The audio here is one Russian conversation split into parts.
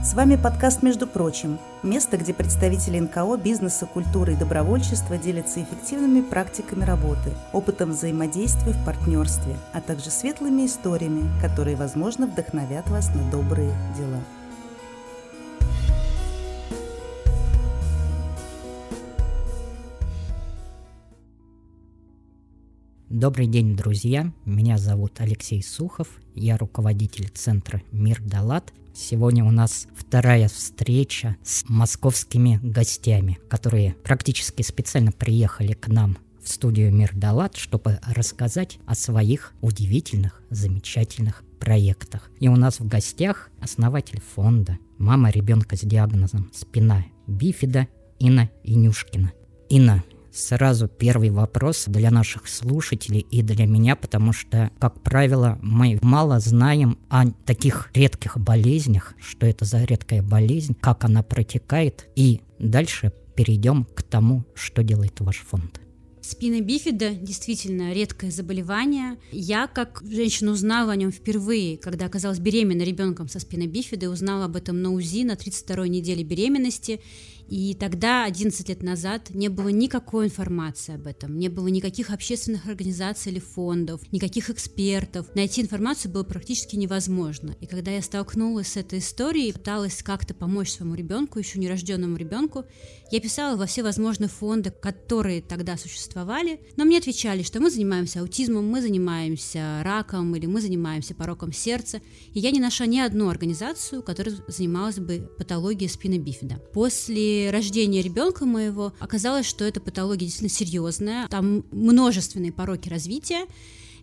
С вами подкаст «Между прочим» – место, где представители НКО, бизнеса, культуры и добровольчества делятся эффективными практиками работы, опытом взаимодействия в партнерстве, а также светлыми историями, которые, возможно, вдохновят вас на добрые дела. Добрый день, друзья! Меня зовут Алексей Сухов, я руководитель центра «Мир Далат», Сегодня у нас вторая встреча с московскими гостями, которые практически специально приехали к нам в студию Мир Далат, чтобы рассказать о своих удивительных, замечательных проектах. И у нас в гостях основатель фонда, мама ребенка с диагнозом спина бифида Инна Инюшкина. Инна, Сразу первый вопрос для наших слушателей и для меня, потому что, как правило, мы мало знаем о таких редких болезнях, что это за редкая болезнь, как она протекает, и дальше перейдем к тому, что делает ваш фонд. Спина бифида действительно редкое заболевание. Я, как женщина, узнала о нем впервые, когда оказалась беременна ребенком со спиной бифида, узнала об этом на УЗИ на 32-й неделе беременности. И тогда, 11 лет назад, не было никакой информации об этом, не было никаких общественных организаций или фондов, никаких экспертов. Найти информацию было практически невозможно. И когда я столкнулась с этой историей, пыталась как-то помочь своему ребенку, еще нерожденному ребенку, я писала во все возможные фонды, которые тогда существовали, но мне отвечали, что мы занимаемся аутизмом, мы занимаемся раком или мы занимаемся пороком сердца, и я не нашла ни одну организацию, которая занималась бы патологией спины бифида. После рождения ребенка моего оказалось, что эта патология действительно серьезная. Там множественные пороки развития.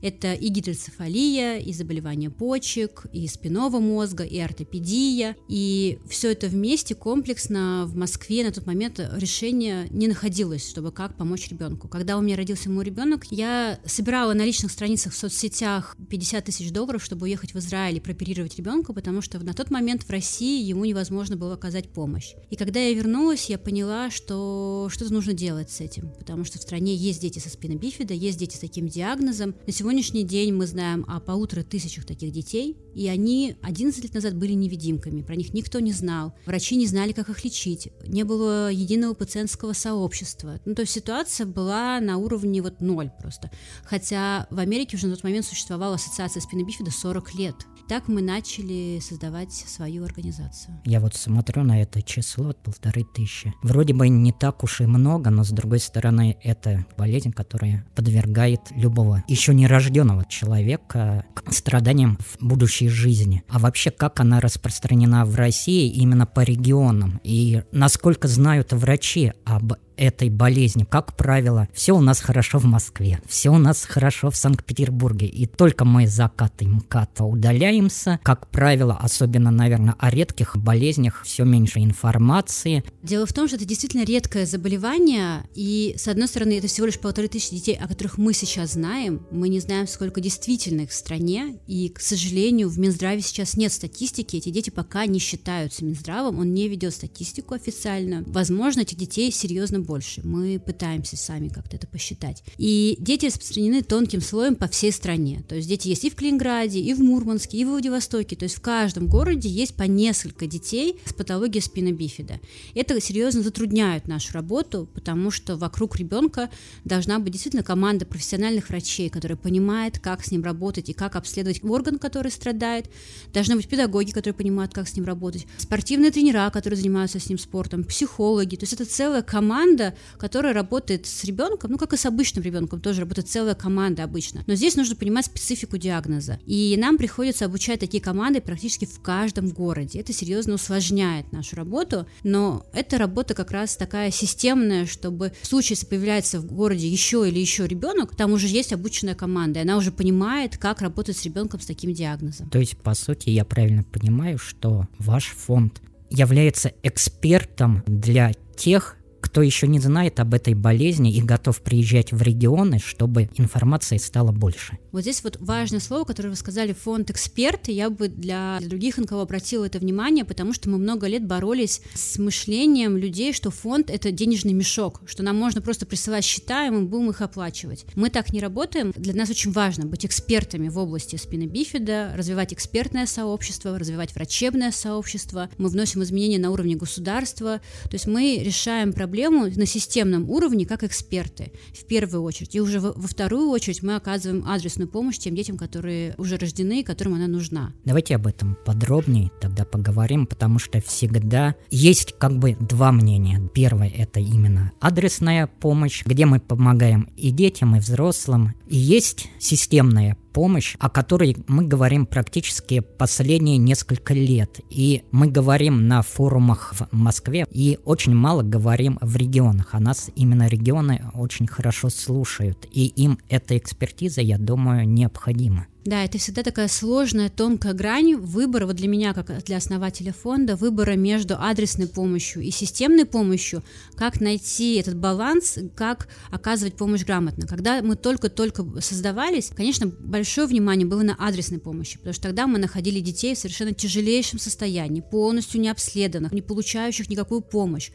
Это и гидроцефалия, и заболевания почек, и спинного мозга, и ортопедия. И все это вместе комплексно в Москве на тот момент решение не находилось, чтобы как помочь ребенку. Когда у меня родился мой ребенок, я собирала на личных страницах в соцсетях 50 тысяч долларов, чтобы уехать в Израиль и прооперировать ребенка, потому что на тот момент в России ему невозможно было оказать помощь. И когда я вернулась, я поняла, что что-то нужно делать с этим, потому что в стране есть дети со спиной бифида, есть дети с таким диагнозом. На сегодня сегодняшний день мы знаем о полутора тысячах таких детей, и они 11 лет назад были невидимками, про них никто не знал, врачи не знали, как их лечить, не было единого пациентского сообщества. Ну, то есть ситуация была на уровне вот ноль просто. Хотя в Америке уже на тот момент существовала ассоциация спины бифида 40 лет. Так мы начали создавать свою организацию. Я вот смотрю на это число, полторы тысячи. Вроде бы не так уж и много, но с другой стороны, это болезнь, которая подвергает любого еще не рожденного нерожденного человека к страданиям в будущей жизни. А вообще, как она распространена в России именно по регионам? И насколько знают врачи об этой болезни. Как правило, все у нас хорошо в Москве, все у нас хорошо в Санкт-Петербурге. И только мы закаты МКАДа удаляемся, как правило, особенно, наверное, о редких болезнях все меньше информации. Дело в том, что это действительно редкое заболевание, и, с одной стороны, это всего лишь полторы тысячи детей, о которых мы сейчас знаем. Мы не знаем, сколько действительно их в стране, и, к сожалению, в Минздраве сейчас нет статистики, эти дети пока не считаются Минздравом, он не ведет статистику официально. Возможно, этих детей серьезно больше. Мы пытаемся сами как-то это посчитать. И дети распространены тонким слоем по всей стране. То есть дети есть и в Калининграде, и в Мурманске, и в Владивостоке. То есть в каждом городе есть по несколько детей с патологией спины бифида. Это серьезно затрудняет нашу работу, потому что вокруг ребенка должна быть действительно команда профессиональных врачей, которая понимает, как с ним работать и как обследовать орган, который страдает. Должны быть педагоги, которые понимают, как с ним работать. Спортивные тренера, которые занимаются с ним спортом, психологи. То есть это целая команда команда, которая работает с ребенком, ну как и с обычным ребенком, тоже работает целая команда обычно. Но здесь нужно понимать специфику диагноза. И нам приходится обучать такие команды практически в каждом городе. Это серьезно усложняет нашу работу, но эта работа как раз такая системная, чтобы в случае, если появляется в городе еще или еще ребенок, там уже есть обученная команда, и она уже понимает, как работать с ребенком с таким диагнозом. То есть, по сути, я правильно понимаю, что ваш фонд является экспертом для тех кто еще не знает об этой болезни и готов приезжать в регионы, чтобы информации стало больше. Вот здесь вот важное слово, которое вы сказали, фонд эксперт, я бы для, для других НКО обратила это внимание, потому что мы много лет боролись с мышлением людей, что фонд это денежный мешок, что нам можно просто присылать счета, и мы будем их оплачивать. Мы так не работаем. Для нас очень важно быть экспертами в области спины бифида, развивать экспертное сообщество, развивать врачебное сообщество. Мы вносим изменения на уровне государства. То есть мы решаем проблему на системном уровне как эксперты в первую очередь. И уже во, во вторую очередь мы оказываем адресную помощь тем детям, которые уже рождены и которым она нужна. Давайте об этом подробнее тогда поговорим, потому что всегда есть как бы два мнения. Первое это именно адресная помощь, где мы помогаем и детям, и взрослым. И есть системная помощь, о которой мы говорим практически последние несколько лет. И мы говорим на форумах в Москве и очень мало говорим в регионах. А нас именно регионы очень хорошо слушают. И им эта экспертиза, я думаю, необходима. Да, это всегда такая сложная, тонкая грань выбора, вот для меня, как для основателя фонда, выбора между адресной помощью и системной помощью, как найти этот баланс, как оказывать помощь грамотно. Когда мы только-только создавались, конечно, большое внимание было на адресной помощи, потому что тогда мы находили детей в совершенно тяжелейшем состоянии, полностью не обследованных, не получающих никакую помощь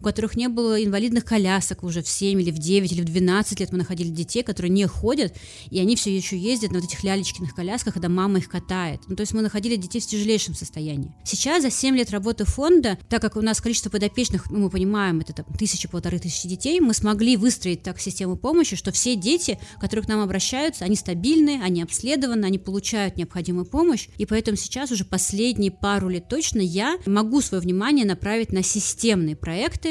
у которых не было инвалидных колясок уже в 7 или в 9 или в 12 лет мы находили детей, которые не ходят, и они все еще ездят на вот этих лялечкиных колясках, когда мама их катает. Ну, то есть мы находили детей в тяжелейшем состоянии. Сейчас за 7 лет работы фонда, так как у нас количество подопечных, ну, мы понимаем, это там тысячи, полторы тысячи детей, мы смогли выстроить так систему помощи, что все дети, которые к нам обращаются, они стабильны, они обследованы, они получают необходимую помощь, и поэтому сейчас уже последние пару лет точно я могу свое внимание направить на системные проекты,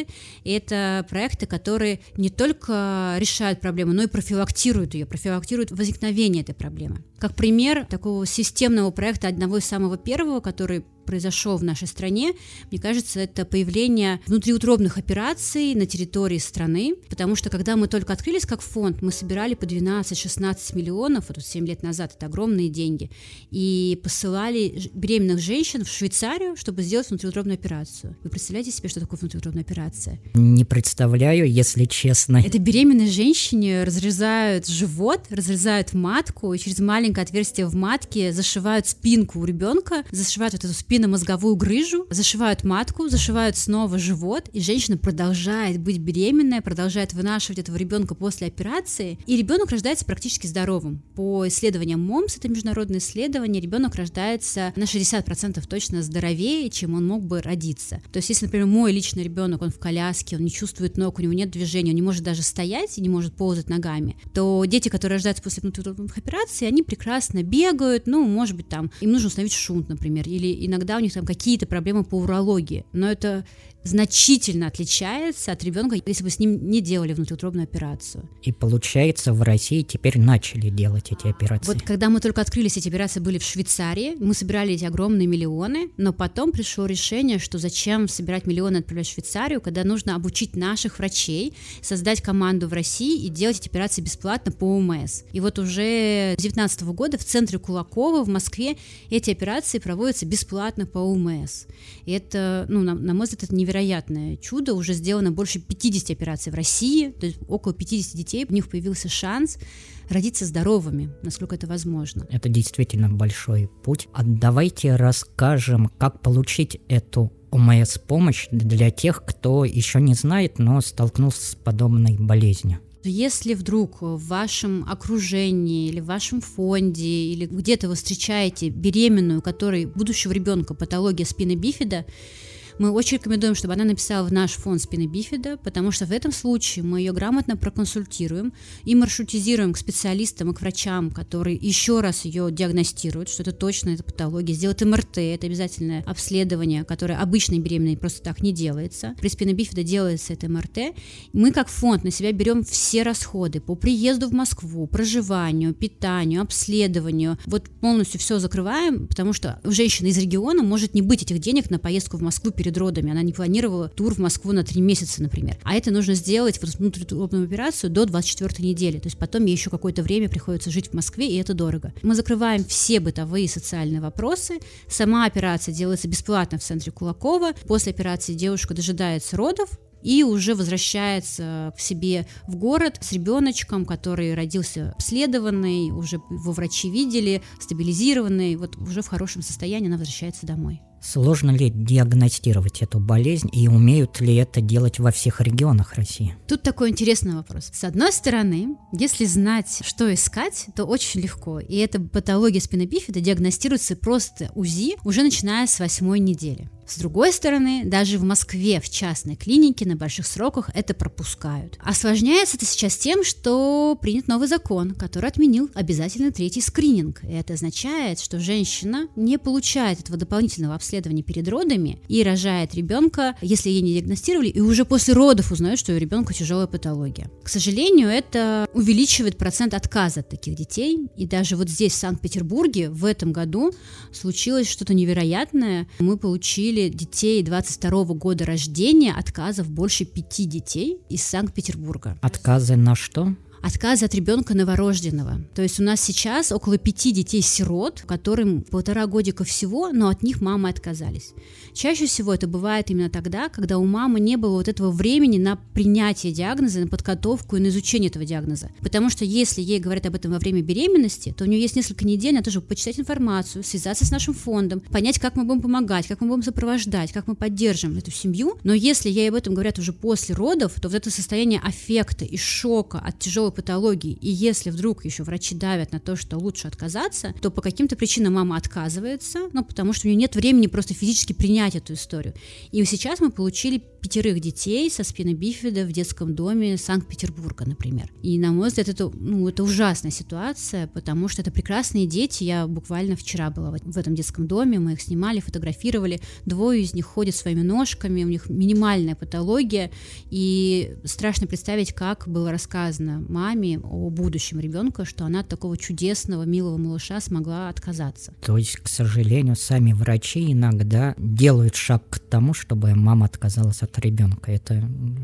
и это проекты, которые не только решают проблему, но и профилактируют ее, профилактируют возникновение этой проблемы. Как пример такого системного проекта, одного из самого первого, который произошел в нашей стране, мне кажется, это появление внутриутробных операций на территории страны, потому что когда мы только открылись как фонд, мы собирали по 12-16 миллионов, вот 7 лет назад, это огромные деньги, и посылали беременных женщин в Швейцарию, чтобы сделать внутриутробную операцию. Вы представляете себе, что такое внутриутробная операция? Не представляю, если честно. Это беременной женщине разрезают живот, разрезают матку, и через маленькое отверстие в матке зашивают спинку у ребенка, зашивают вот эту спинку спинномозговую грыжу, зашивают матку, зашивают снова живот, и женщина продолжает быть беременная, продолжает вынашивать этого ребенка после операции, и ребенок рождается практически здоровым. По исследованиям МОМС, это международное исследование, ребенок рождается на 60% точно здоровее, чем он мог бы родиться. То есть, если, например, мой личный ребенок, он в коляске, он не чувствует ног, у него нет движения, он не может даже стоять и не может ползать ногами, то дети, которые рождаются после внутренних операций, они прекрасно бегают, ну, может быть, там, им нужно установить шунт, например, или иногда иногда у них там какие-то проблемы по урологии, но это значительно отличается от ребенка, если бы с ним не делали внутриутробную операцию. И получается, в России теперь начали делать эти операции. Вот когда мы только открылись, эти операции были в Швейцарии, мы собирали эти огромные миллионы, но потом пришло решение, что зачем собирать миллионы отправлять в Швейцарию, когда нужно обучить наших врачей, создать команду в России и делать эти операции бесплатно по ОМС. И вот уже с 2019 года в центре Кулакова в Москве эти операции проводятся бесплатно по ОМС. И это, ну, на, на мой взгляд, это невероятно невероятное чудо. Уже сделано больше 50 операций в России, то есть около 50 детей, у них появился шанс родиться здоровыми, насколько это возможно. Это действительно большой путь. А давайте расскажем, как получить эту ОМС-помощь для тех, кто еще не знает, но столкнулся с подобной болезнью. Если вдруг в вашем окружении или в вашем фонде или где-то вы встречаете беременную, которой будущего ребенка патология спины бифида, мы очень рекомендуем, чтобы она написала в наш фонд спины бифида, потому что в этом случае мы ее грамотно проконсультируем и маршрутизируем к специалистам и к врачам, которые еще раз ее диагностируют, что это точно это патология, сделают МРТ, это обязательное обследование, которое обычной беременной просто так не делается. При спины бифида делается это МРТ. Мы как фонд на себя берем все расходы по приезду в Москву, проживанию, питанию, обследованию. Вот полностью все закрываем, потому что у женщины из региона может не быть этих денег на поездку в Москву перед родами. Она не планировала тур в Москву на три месяца, например. А это нужно сделать, вот внутриутробную операцию, до 24 недели. То есть потом ей еще какое-то время приходится жить в Москве, и это дорого. Мы закрываем все бытовые и социальные вопросы. Сама операция делается бесплатно в центре Кулакова. После операции девушка дожидается родов, и уже возвращается к себе в город с ребеночком, который родился обследованный, уже его врачи видели, стабилизированный, вот уже в хорошем состоянии она возвращается домой. Сложно ли диагностировать эту болезнь и умеют ли это делать во всех регионах России? Тут такой интересный вопрос. С одной стороны, если знать, что искать, то очень легко. И эта патология спинобифида диагностируется просто УЗИ уже начиная с восьмой недели. С другой стороны, даже в Москве в частной клинике на больших сроках это пропускают. Осложняется это сейчас тем, что принят новый закон, который отменил обязательный третий скрининг. И это означает, что женщина не получает этого дополнительного обследования перед родами и рожает ребенка, если ей не диагностировали, и уже после родов узнают, что у ребенка тяжелая патология. К сожалению, это увеличивает процент отказа от таких детей. И даже вот здесь, в Санкт-Петербурге, в этом году случилось что-то невероятное. Мы получили получили детей 22 года рождения отказов больше пяти детей из Санкт-Петербурга. Отказы на что? Отказы от ребенка новорожденного. То есть у нас сейчас около пяти детей-сирот, которым полтора годика всего, но от них мамы отказались. Чаще всего это бывает именно тогда, когда у мамы не было вот этого времени на принятие диагноза, на подготовку и на изучение этого диагноза. Потому что если ей говорят об этом во время беременности, то у нее есть несколько недель на то, чтобы почитать информацию, связаться с нашим фондом, понять, как мы будем помогать, как мы будем сопровождать, как мы поддержим эту семью. Но если ей об этом говорят уже после родов, то вот это состояние аффекта и шока от тяжелой патологии, и если вдруг еще врачи давят на то, что лучше отказаться, то по каким-то причинам мама отказывается, ну, потому что у нее нет времени просто физически принять эту историю. И сейчас мы получили пятерых детей со спинобифида в детском доме Санкт-Петербурга, например. И, на мой взгляд, это, ну, это ужасная ситуация, потому что это прекрасные дети. Я буквально вчера была в этом детском доме, мы их снимали, фотографировали. Двое из них ходят своими ножками, у них минимальная патология, и страшно представить, как было рассказано маме о будущем ребенка, что она от такого чудесного, милого малыша смогла отказаться. То есть, к сожалению, сами врачи иногда делают шаг к тому, чтобы мама отказалась от ребенка. Это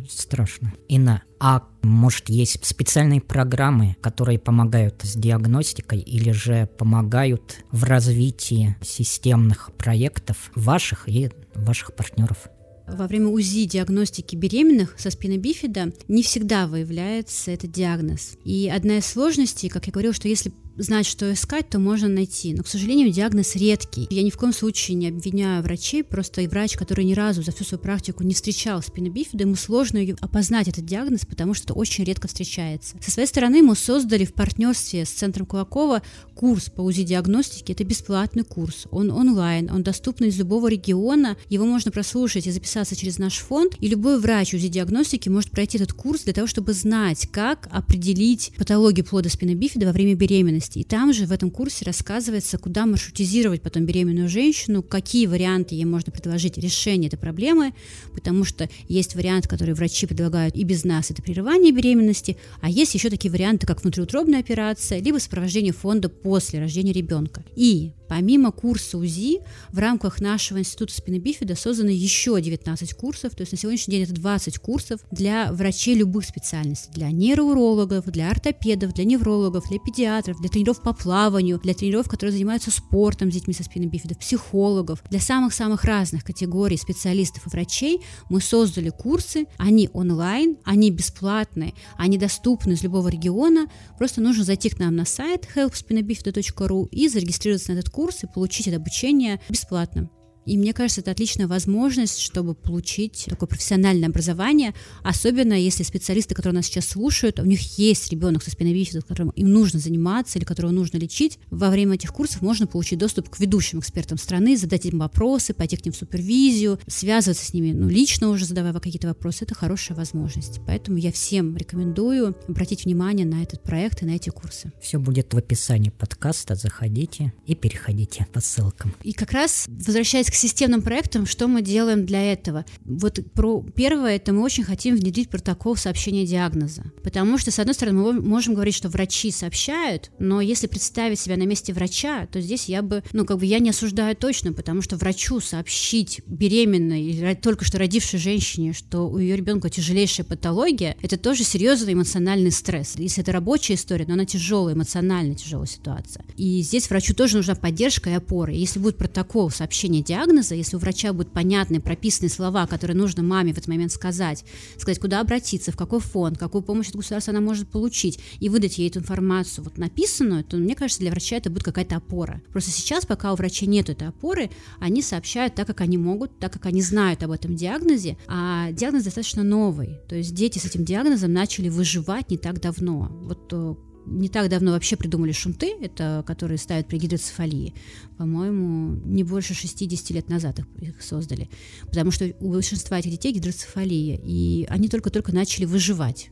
страшно. Инна, а может есть специальные программы, которые помогают с диагностикой или же помогают в развитии системных проектов ваших и ваших партнеров? во время УЗИ диагностики беременных со спинобифида не всегда выявляется этот диагноз. И одна из сложностей, как я говорила, что если знать, что искать, то можно найти. Но, к сожалению, диагноз редкий. Я ни в коем случае не обвиняю врачей, просто и врач, который ни разу за всю свою практику не встречал спинобифида, ему сложно опознать этот диагноз, потому что очень редко встречается. Со своей стороны мы создали в партнерстве с Центром Кулакова курс по УЗИ-диагностике. Это бесплатный курс, он онлайн, он доступен из любого региона, его можно прослушать и записаться через наш фонд, и любой врач УЗИ-диагностики может пройти этот курс для того, чтобы знать, как определить патологию плода спинобифида во время беременности беременности. И там же в этом курсе рассказывается, куда маршрутизировать потом беременную женщину, какие варианты ей можно предложить решения этой проблемы, потому что есть вариант, который врачи предлагают и без нас, это прерывание беременности, а есть еще такие варианты, как внутриутробная операция, либо сопровождение фонда после рождения ребенка. И Помимо курса УЗИ, в рамках нашего института спинобифида создано еще 19 курсов, то есть на сегодняшний день это 20 курсов для врачей любых специальностей, для нейроурологов, для ортопедов, для неврологов, для педиатров, для тренеров по плаванию, для тренеров, которые занимаются спортом с детьми со спинобифидом, психологов, для самых-самых разных категорий специалистов и врачей мы создали курсы, они онлайн, они бесплатные, они доступны из любого региона, просто нужно зайти к нам на сайт helpspinobifida.ru и зарегистрироваться на этот курс, курс и получить это обучение бесплатно. И мне кажется, это отличная возможность, чтобы получить такое профессиональное образование, особенно если специалисты, которые нас сейчас слушают, у них есть ребенок со спиновидением, которым им нужно заниматься или которого нужно лечить. Во время этих курсов можно получить доступ к ведущим экспертам страны, задать им вопросы, пойти к ним в супервизию, связываться с ними, ну, лично уже задавая какие-то вопросы. Это хорошая возможность. Поэтому я всем рекомендую обратить внимание на этот проект и на эти курсы. Все будет в описании подкаста. Заходите и переходите по ссылкам. И как раз возвращаясь к системным проектам, что мы делаем для этого? Вот про первое, это мы очень хотим внедрить протокол сообщения диагноза. Потому что, с одной стороны, мы можем говорить, что врачи сообщают, но если представить себя на месте врача, то здесь я бы, ну, как бы я не осуждаю точно, потому что врачу сообщить беременной или только что родившей женщине, что у ее ребенка тяжелейшая патология, это тоже серьезный эмоциональный стресс. Если это рабочая история, но она тяжелая, эмоционально тяжелая ситуация. И здесь врачу тоже нужна поддержка и опора. Если будет протокол сообщения диагноза, диагноза, если у врача будут понятные, прописанные слова, которые нужно маме в этот момент сказать, сказать, куда обратиться, в какой фонд, какую помощь от государства она может получить, и выдать ей эту информацию вот написанную, то, мне кажется, для врача это будет какая-то опора. Просто сейчас, пока у врача нет этой опоры, они сообщают так, как они могут, так, как они знают об этом диагнозе, а диагноз достаточно новый. То есть дети с этим диагнозом начали выживать не так давно. Вот э, не так давно вообще придумали шунты, это которые ставят при гидроцефалии. По-моему, не больше 60 лет назад их, их создали. Потому что у большинства этих детей гидроцефалия, и они только-только начали выживать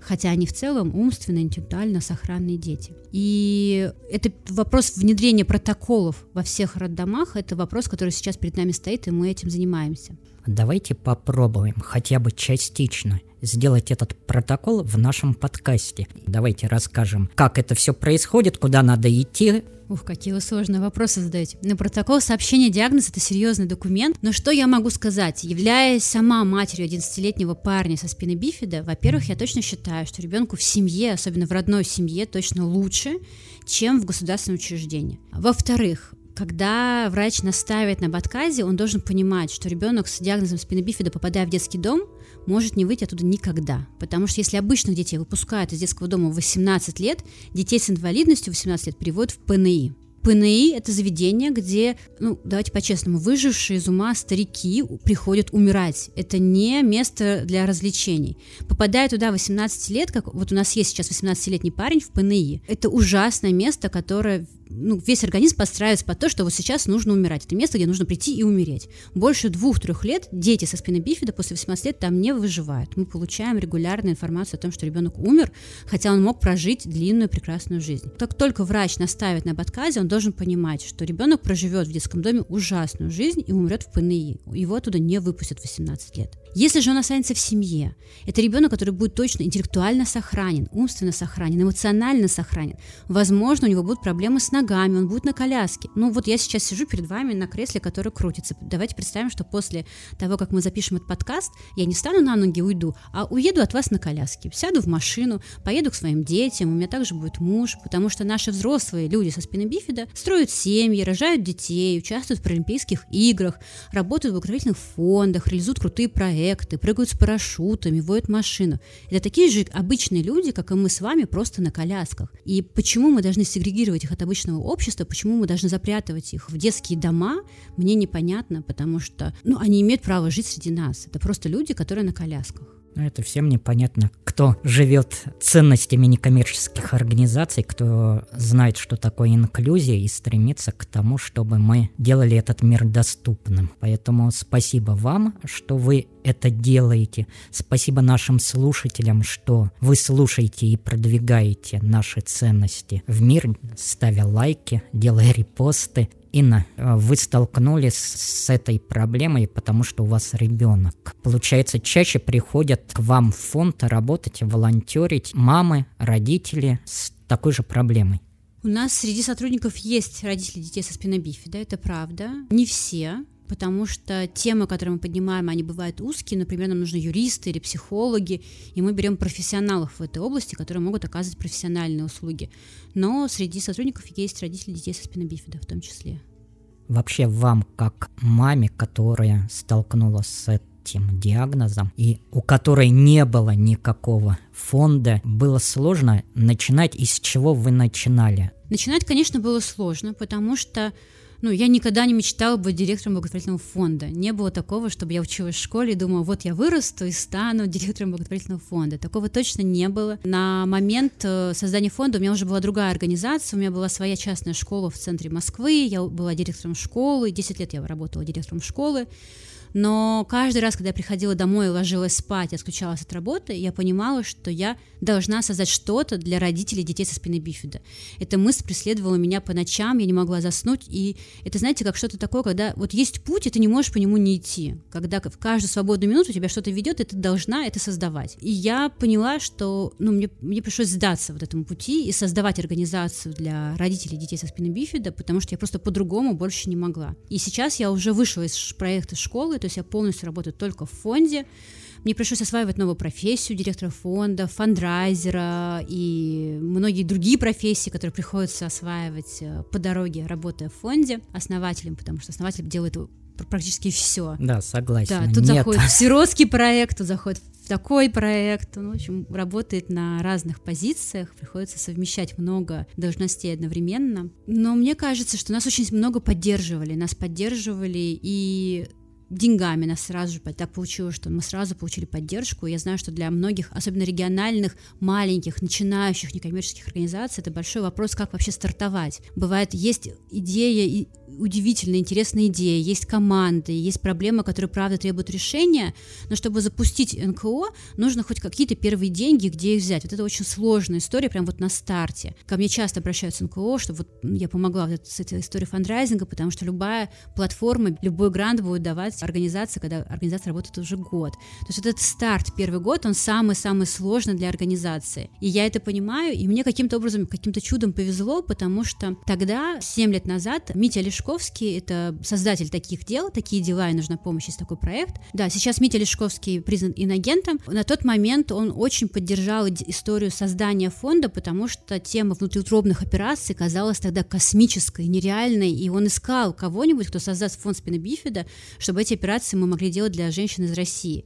хотя они в целом умственно, интеллектуально сохранные дети. И это вопрос внедрения протоколов во всех роддомах, это вопрос, который сейчас перед нами стоит, и мы этим занимаемся. Давайте попробуем хотя бы частично сделать этот протокол в нашем подкасте. Давайте расскажем, как это все происходит, куда надо идти, Ух, какие вы сложные вопросы задаете. На протокол сообщения диагноза это серьезный документ. Но что я могу сказать? Являясь сама матерью 11-летнего парня со спины бифида, во-первых, я точно считаю, что ребенку в семье, особенно в родной семье, точно лучше, чем в государственном учреждении. Во-вторых, когда врач наставит на отказе, он должен понимать, что ребенок с диагнозом спины бифида, попадая в детский дом, может не выйти оттуда никогда. Потому что если обычных детей выпускают из детского дома в 18 лет, детей с инвалидностью в 18 лет переводят в ПНИ. ПНИ – это заведение, где, ну, давайте по-честному, выжившие из ума старики приходят умирать. Это не место для развлечений. Попадая туда 18 лет, как вот у нас есть сейчас 18-летний парень в ПНИ, это ужасное место, которое ну, весь организм подстраивается под то, что вот сейчас нужно умирать. Это место, где нужно прийти и умереть. Больше двух-трех лет дети со спины бифида после 18 лет там не выживают. Мы получаем регулярную информацию о том, что ребенок умер, хотя он мог прожить длинную прекрасную жизнь. Как только врач наставит на отказе, он должен понимать, что ребенок проживет в детском доме ужасную жизнь и умрет в ПНИ. Его оттуда не выпустят в 18 лет. Если же он останется в семье, это ребенок, который будет точно интеллектуально сохранен, умственно сохранен, эмоционально сохранен. Возможно, у него будут проблемы с ногами, он будет на коляске. Ну вот я сейчас сижу перед вами на кресле, которое крутится. Давайте представим, что после того, как мы запишем этот подкаст, я не встану на ноги уйду, а уеду от вас на коляске. Сяду в машину, поеду к своим детям, у меня также будет муж, потому что наши взрослые люди со спины бифида строят семьи, рожают детей, участвуют в Паралимпийских играх, работают в благотворительных фондах, реализуют крутые проекты, прыгают с парашютами, водят машину. Это такие же обычные люди, как и мы с вами, просто на колясках. И почему мы должны сегрегировать их от обычного общества, почему мы должны запрятывать их в детские дома, мне непонятно, потому что ну, они имеют право жить среди нас. Это просто люди, которые на колясках. Это всем непонятно, кто живет ценностями некоммерческих организаций, кто знает, что такое инклюзия и стремится к тому, чтобы мы делали этот мир доступным. Поэтому спасибо вам, что вы это делаете. Спасибо нашим слушателям, что вы слушаете и продвигаете наши ценности в мир, ставя лайки, делая репосты Инна, э, вы столкнулись с этой проблемой, потому что у вас ребенок. Получается, чаще приходят к вам в фонд работать, волонтерить мамы, родители с такой же проблемой. У нас среди сотрудников есть родители детей со спиной бифида, это правда. Не все, потому что темы, которые мы поднимаем, они бывают узкие, например, нам нужны юристы или психологи, и мы берем профессионалов в этой области, которые могут оказывать профессиональные услуги. Но среди сотрудников есть родители детей со спинобифида в том числе. Вообще вам, как маме, которая столкнулась с этим диагнозом и у которой не было никакого фонда, было сложно начинать, и с чего вы начинали? Начинать, конечно, было сложно, потому что ну, я никогда не мечтала быть директором благотворительного фонда. Не было такого, чтобы я училась в школе и думала, вот я вырасту и стану директором благотворительного фонда. Такого точно не было. На момент э, создания фонда у меня уже была другая организация, у меня была своя частная школа в центре Москвы, я была директором школы, 10 лет я работала директором школы. Но каждый раз, когда я приходила домой и ложилась спать, я скучалась от работы, я понимала, что я должна создать что-то для родителей детей со спины бифида. Эта мысль преследовала меня по ночам, я не могла заснуть, и это, знаете, как что-то такое, когда вот есть путь, и ты не можешь по нему не идти, когда в каждую свободную минуту тебя что-то ведет, и ты должна это создавать. И я поняла, что ну, мне, мне пришлось сдаться вот этому пути и создавать организацию для родителей детей со спины бифида, потому что я просто по-другому больше не могла. И сейчас я уже вышла из проекта школы, то есть я полностью работаю только в фонде, Мне пришлось осваивать новую профессию директора фонда, фандрайзера и многие другие профессии, которые приходится осваивать э, по дороге, работая в фонде, основателем, потому что основатель делает практически все. Да, согласен. Да, тут Нет. заходит в сиротский проект, тут заходит в такой проект. Он, в общем, работает на разных позициях, приходится совмещать много должностей одновременно. Но мне кажется, что нас очень много поддерживали. Нас поддерживали и деньгами нас сразу же так получилось, что мы сразу получили поддержку. Я знаю, что для многих, особенно региональных, маленьких, начинающих некоммерческих организаций, это большой вопрос, как вообще стартовать. Бывает, есть идея удивительно интересная идея, есть команды, есть проблемы, которые, правда, требуют решения, но чтобы запустить НКО, нужно хоть какие-то первые деньги, где их взять. Вот это очень сложная история, прям вот на старте. Ко мне часто обращаются НКО, что вот я помогла вот с этой историей фандрайзинга, потому что любая платформа, любой грант будет давать организация, когда организация работает уже год. То есть вот этот старт, первый год, он самый-самый сложный для организации. И я это понимаю, и мне каким-то образом, каким-то чудом повезло, потому что тогда, 7 лет назад, Митя Лешков Лешковский, это создатель таких дел, такие дела, и нужна помощь, есть такой проект. Да, сейчас Митя Лешковский признан иногентом. На тот момент он очень поддержал историю создания фонда, потому что тема внутриутробных операций казалась тогда космической, нереальной, и он искал кого-нибудь, кто создаст фонд спинобифида, чтобы эти операции мы могли делать для женщин из России.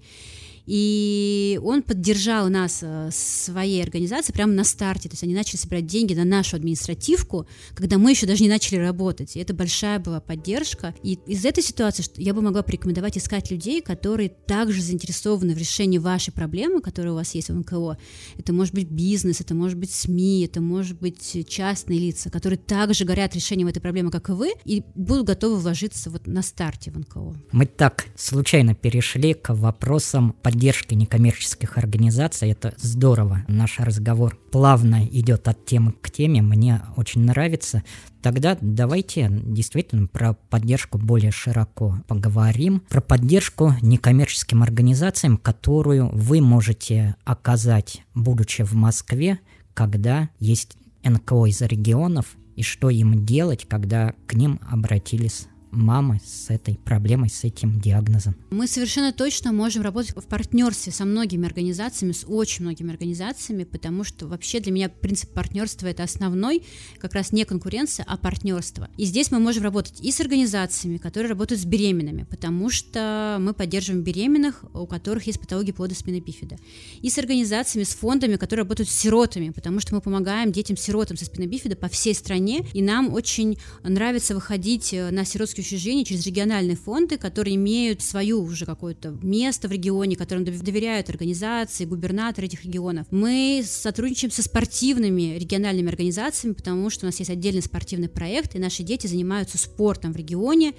И он поддержал нас э, своей организацией прямо на старте. То есть они начали собирать деньги на нашу административку, когда мы еще даже не начали работать. И это большая была поддержка. И из этой ситуации я бы могла порекомендовать искать людей, которые также заинтересованы в решении вашей проблемы, которая у вас есть в НКО. Это может быть бизнес, это может быть СМИ, это может быть частные лица, которые также горят решением этой проблемы, как и вы, и будут готовы вложиться вот на старте в НКО. Мы так случайно перешли к вопросам поддержки поддержки некоммерческих организаций. Это здорово. Наш разговор плавно идет от темы к теме. Мне очень нравится. Тогда давайте действительно про поддержку более широко поговорим. Про поддержку некоммерческим организациям, которую вы можете оказать, будучи в Москве, когда есть НКО из регионов, и что им делать, когда к ним обратились мамы с этой проблемой, с этим диагнозом. Мы совершенно точно можем работать в партнерстве со многими организациями, с очень многими организациями, потому что вообще для меня принцип партнерства это основной, как раз не конкуренция, а партнерство. И здесь мы можем работать и с организациями, которые работают с беременными, потому что мы поддерживаем беременных, у которых есть патология плода спины бифида, и с организациями, с фондами, которые работают с сиротами, потому что мы помогаем детям-сиротам со спины бифида по всей стране, и нам очень нравится выходить на сиротские детские учреждения через региональные фонды, которые имеют свою уже какое-то место в регионе, которым доверяют организации, губернаторы этих регионов. Мы сотрудничаем со спортивными региональными организациями, потому что у нас есть отдельный спортивный проект, и наши дети занимаются спортом в регионе.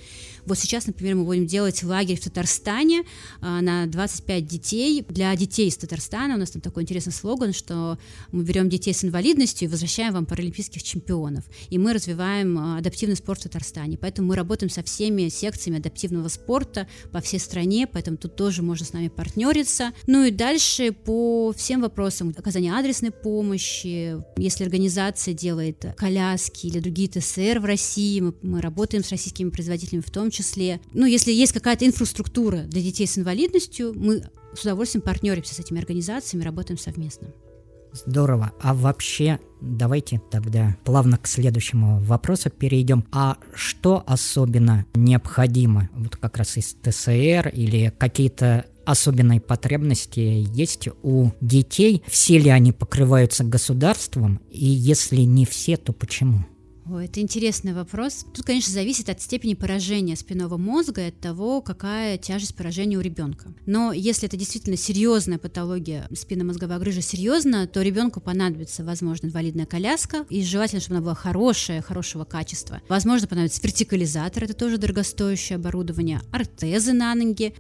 Вот сейчас, например, мы будем делать лагерь в Татарстане а, на 25 детей для детей из Татарстана. У нас там такой интересный слоган, что мы берем детей с инвалидностью и возвращаем вам паралимпийских чемпионов. И мы развиваем а, адаптивный спорт в Татарстане. Поэтому мы работаем работаем со всеми секциями адаптивного спорта по всей стране, поэтому тут тоже можно с нами партнериться. Ну и дальше по всем вопросам оказания адресной помощи, если организация делает коляски или другие ТСР в России, мы, мы работаем с российскими производителями в том числе. Ну, если есть какая-то инфраструктура для детей с инвалидностью, мы с удовольствием партнеримся с этими организациями, работаем совместно. Здорово. А вообще, давайте тогда плавно к следующему вопросу перейдем. А что особенно необходимо, вот как раз из ТСР или какие-то особенные потребности есть у детей? Все ли они покрываются государством? И если не все, то почему? Ой, это интересный вопрос. Тут, конечно, зависит от степени поражения спинного мозга и от того, какая тяжесть поражения у ребенка. Но если это действительно серьезная патология спинномозговой грыжи серьезно, то ребенку понадобится, возможно, инвалидная коляска, и желательно, чтобы она была хорошая, хорошего качества. Возможно, понадобится вертикализатор, это тоже дорогостоящее оборудование, ортезы на ноги,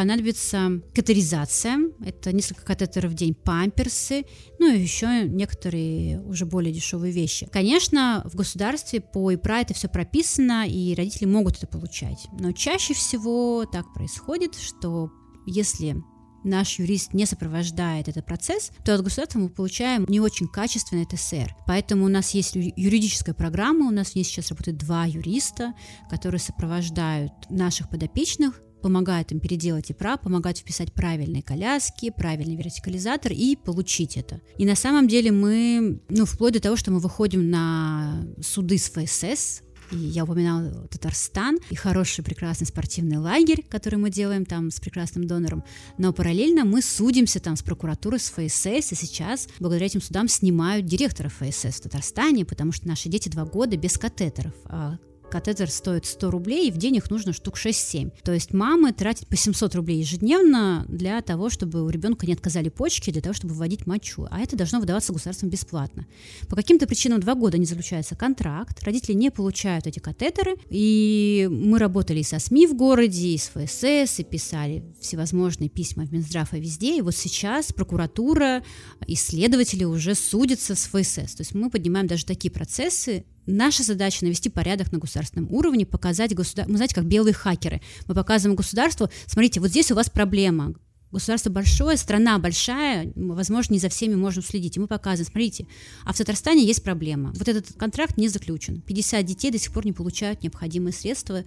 понадобится катаризация, это несколько катетеров в день, памперсы, ну и еще некоторые уже более дешевые вещи. Конечно, в государстве по ИПРА это все прописано, и родители могут это получать, но чаще всего так происходит, что если наш юрист не сопровождает этот процесс, то от государства мы получаем не очень качественный ТСР. Поэтому у нас есть юридическая программа, у нас есть сейчас работают два юриста, которые сопровождают наших подопечных помогает им переделать ИПРА, помогает вписать правильные коляски, правильный вертикализатор и получить это. И на самом деле мы, ну, вплоть до того, что мы выходим на суды с ФСС, и я упоминала Татарстан и хороший, прекрасный спортивный лагерь, который мы делаем там с прекрасным донором. Но параллельно мы судимся там с прокуратурой, с ФСС, и сейчас благодаря этим судам снимают директора ФСС в Татарстане, потому что наши дети два года без катетеров. А Катетер стоит 100 рублей, и в день их нужно штук 6-7. То есть мамы тратят по 700 рублей ежедневно для того, чтобы у ребенка не отказали почки, для того, чтобы вводить мочу. А это должно выдаваться государством бесплатно. По каким-то причинам два года не заключается контракт, родители не получают эти катетеры, и мы работали и со СМИ в городе, и с ФСС, и писали всевозможные письма в Минздрав и везде, и вот сейчас прокуратура, исследователи уже судятся с ФСС. То есть мы поднимаем даже такие процессы, Наша задача навести порядок на государственном уровне, показать государству, мы знаете, как белые хакеры, мы показываем государству, смотрите, вот здесь у вас проблема, государство большое, страна большая, возможно, не за всеми можем следить. И мы показываем, смотрите, а в Татарстане есть проблема. Вот этот контракт не заключен. 50 детей до сих пор не получают необходимые средства э,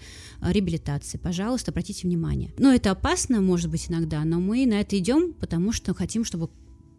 реабилитации. Пожалуйста, обратите внимание. Но это опасно, может быть, иногда, но мы на это идем, потому что хотим, чтобы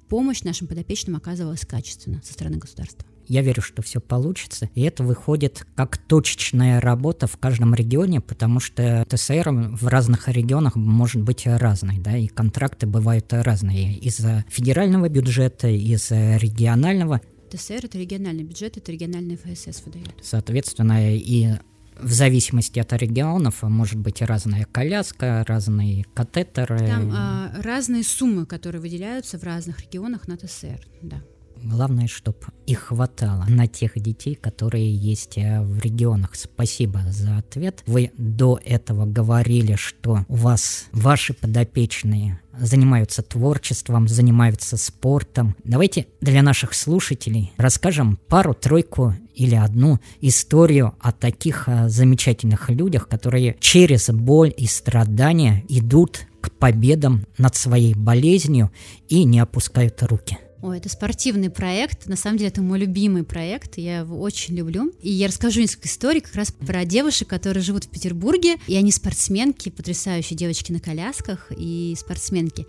помощь нашим подопечным оказывалась качественно со стороны государства. Я верю, что все получится. И это выходит как точечная работа в каждом регионе, потому что ТСР в разных регионах может быть разной, да, и контракты бывают разные. Из федерального бюджета, из регионального. ТСР — это региональный бюджет, это региональный ФСС выдает. Соответственно, и в зависимости от регионов может быть разная коляска, разные катетеры. Там а, разные суммы, которые выделяются в разных регионах на ТСР, да. Главное, чтобы их хватало на тех детей, которые есть э, в регионах. Спасибо за ответ. Вы до этого говорили, что у вас ваши подопечные занимаются творчеством, занимаются спортом. Давайте для наших слушателей расскажем пару-тройку или одну историю о таких э, замечательных людях, которые через боль и страдания идут к победам над своей болезнью и не опускают руки. Ой, это спортивный проект. На самом деле, это мой любимый проект. Я его очень люблю. И я расскажу несколько историй как раз про девушек, которые живут в Петербурге. И они спортсменки, потрясающие девочки на колясках и спортсменки.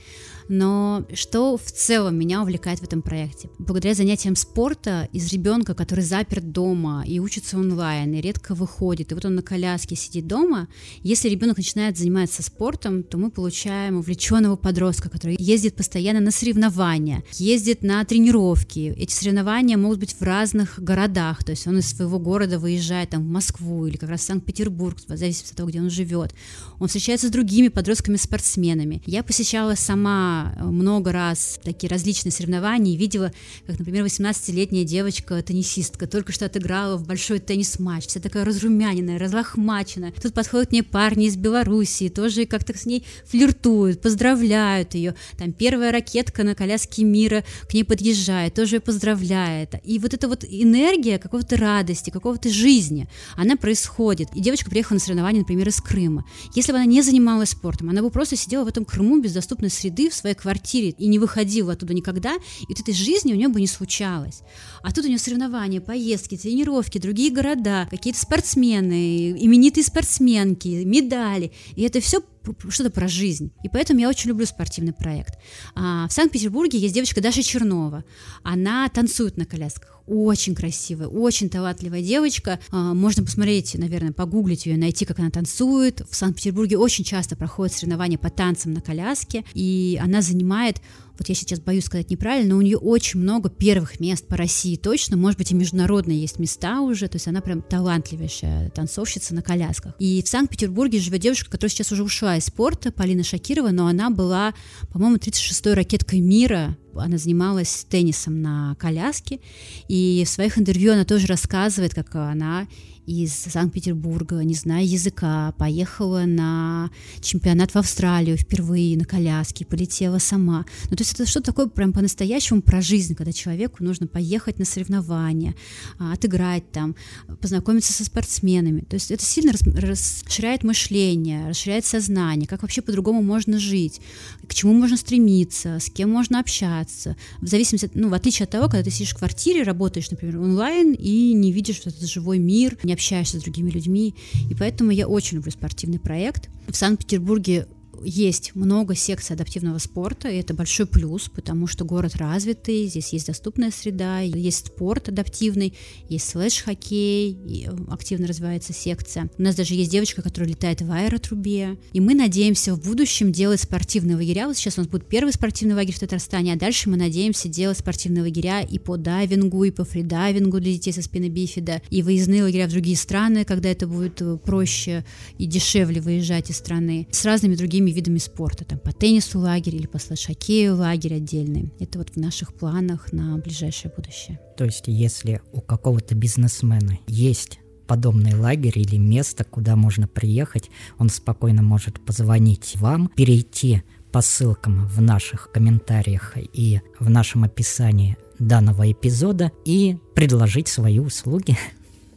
Но что в целом меня увлекает в этом проекте? Благодаря занятиям спорта из ребенка, который заперт дома и учится онлайн, и редко выходит, и вот он на коляске сидит дома, если ребенок начинает заниматься спортом, то мы получаем увлеченного подростка, который ездит постоянно на соревнования, ездит на тренировки. Эти соревнования могут быть в разных городах, то есть он из своего города выезжает там в Москву или как раз в Санкт-Петербург, в зависимости от того, где он живет. Он встречается с другими подростками-спортсменами. Я посещала сама много раз такие различные соревнования и видела, как, например, 18-летняя девочка-теннисистка только что отыграла в большой теннис-матч, вся такая разрумяненная, разлохмаченная. Тут подходят к ней парни из Белоруссии, тоже как-то с ней флиртуют, поздравляют ее. Там первая ракетка на коляске мира к ней подъезжает, тоже ее поздравляет. И вот эта вот энергия какого-то радости, какого-то жизни, она происходит. И девочка приехала на соревнования, например, из Крыма. Если бы она не занималась спортом, она бы просто сидела в этом Крыму без доступной среды в своей квартире и не выходила оттуда никогда, и вот этой жизни у нее бы не случалось. А тут у нее соревнования, поездки, тренировки, другие города, какие-то спортсмены, именитые спортсменки, медали. И это все что-то про жизнь. И поэтому я очень люблю спортивный проект. А, в Санкт-Петербурге есть девочка Даша Чернова. Она танцует на колясках. Очень красивая, очень талантливая девочка. А, можно посмотреть, наверное, погуглить ее, найти, как она танцует. В Санкт-Петербурге очень часто проходят соревнования по танцам на коляске. И она занимает вот я сейчас боюсь сказать неправильно, но у нее очень много первых мест по России точно, может быть и международные есть места уже, то есть она прям талантливейшая танцовщица на колясках. И в Санкт-Петербурге живет девушка, которая сейчас уже ушла из спорта, Полина Шакирова, но она была, по-моему, 36-й ракеткой мира она занималась теннисом на коляске, и в своих интервью она тоже рассказывает, как она из Санкт-Петербурга, не зная языка, поехала на чемпионат в Австралию впервые на коляске, полетела сама. Ну, то есть это что-то такое прям по-настоящему про жизнь, когда человеку нужно поехать на соревнования, а, отыграть там, познакомиться со спортсменами. То есть это сильно расширяет мышление, расширяет сознание, как вообще по-другому можно жить, к чему можно стремиться, с кем можно общаться. В зависимости, ну, в отличие от того, когда ты сидишь в квартире, работаешь, например, онлайн и не видишь вот этот живой мир, не общаешься с другими людьми. И поэтому я очень люблю спортивный проект. В Санкт-Петербурге есть много секций адаптивного спорта, и это большой плюс, потому что город развитый, здесь есть доступная среда, есть спорт адаптивный, есть слэш-хоккей, активно развивается секция. У нас даже есть девочка, которая летает в аэротрубе, и мы надеемся в будущем делать спортивные лагеря. Вот сейчас у нас будет первый спортивный лагерь в Татарстане, а дальше мы надеемся делать спортивные лагеря и по дайвингу, и по фридайвингу для детей со спины бифида, и выездные лагеря в другие страны, когда это будет э, проще и дешевле выезжать из страны, с разными другими видами спорта, там по теннису лагерь или по слэш-хоккею лагерь отдельный. Это вот в наших планах на ближайшее будущее. То есть, если у какого-то бизнесмена есть подобный лагерь или место, куда можно приехать, он спокойно может позвонить вам, перейти по ссылкам в наших комментариях и в нашем описании данного эпизода и предложить свои услуги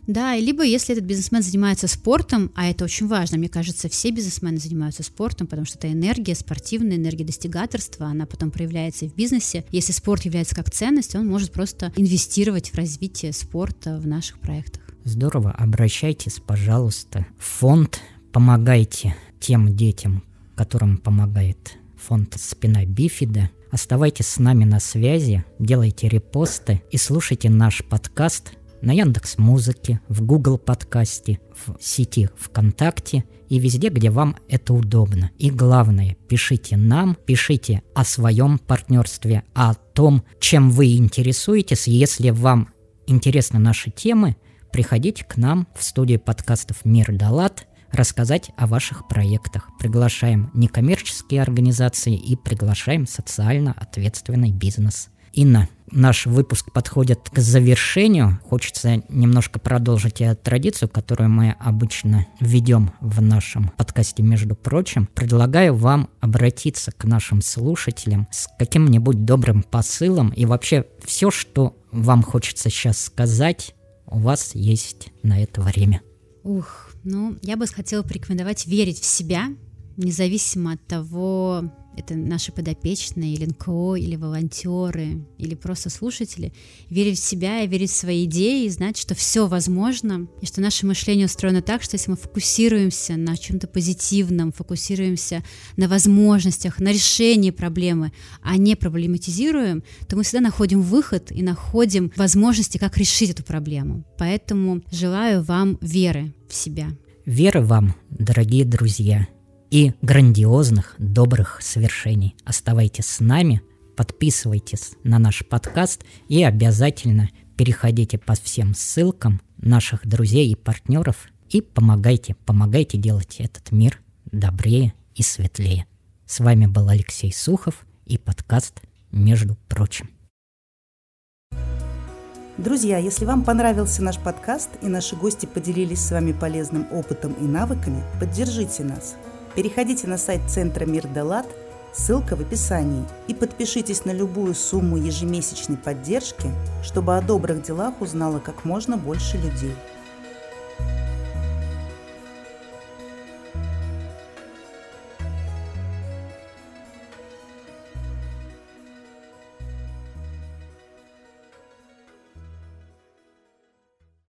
да, либо если этот бизнесмен занимается спортом, а это очень важно, мне кажется, все бизнесмены занимаются спортом, потому что это энергия, спортивная энергия достигаторства, она потом проявляется и в бизнесе. Если спорт является как ценность, он может просто инвестировать в развитие спорта в наших проектах. Здорово, обращайтесь, пожалуйста, в фонд, помогайте тем детям, которым помогает фонд «Спина Бифида», Оставайтесь с нами на связи, делайте репосты и слушайте наш подкаст на Яндекс Музыке, в Google подкасте, в сети ВКонтакте и везде, где вам это удобно. И главное, пишите нам, пишите о своем партнерстве, о том, чем вы интересуетесь. Если вам интересны наши темы, приходите к нам в студию подкастов «Мир Далат», рассказать о ваших проектах. Приглашаем некоммерческие организации и приглашаем социально ответственный бизнес. Инна, наш выпуск подходит к завершению. Хочется немножко продолжить традицию, которую мы обычно ведем в нашем подкасте, между прочим. Предлагаю вам обратиться к нашим слушателям с каким-нибудь добрым посылом и вообще все, что вам хочется сейчас сказать, у вас есть на это время. Ух, ну, я бы хотела порекомендовать верить в себя, независимо от того, это наши подопечные, или НКО, или волонтеры, или просто слушатели, верить в себя и верить в свои идеи, и знать, что все возможно, и что наше мышление устроено так, что если мы фокусируемся на чем-то позитивном, фокусируемся на возможностях, на решении проблемы, а не проблематизируем, то мы всегда находим выход и находим возможности, как решить эту проблему. Поэтому желаю вам веры в себя. Веры вам, дорогие друзья, и грандиозных добрых свершений. Оставайтесь с нами, подписывайтесь на наш подкаст и обязательно переходите по всем ссылкам наших друзей и партнеров и помогайте, помогайте делать этот мир добрее и светлее. С вами был Алексей Сухов и подкаст «Между прочим». Друзья, если вам понравился наш подкаст и наши гости поделились с вами полезным опытом и навыками, поддержите нас – переходите на сайт Центра Мир Делат, ссылка в описании, и подпишитесь на любую сумму ежемесячной поддержки, чтобы о добрых делах узнало как можно больше людей.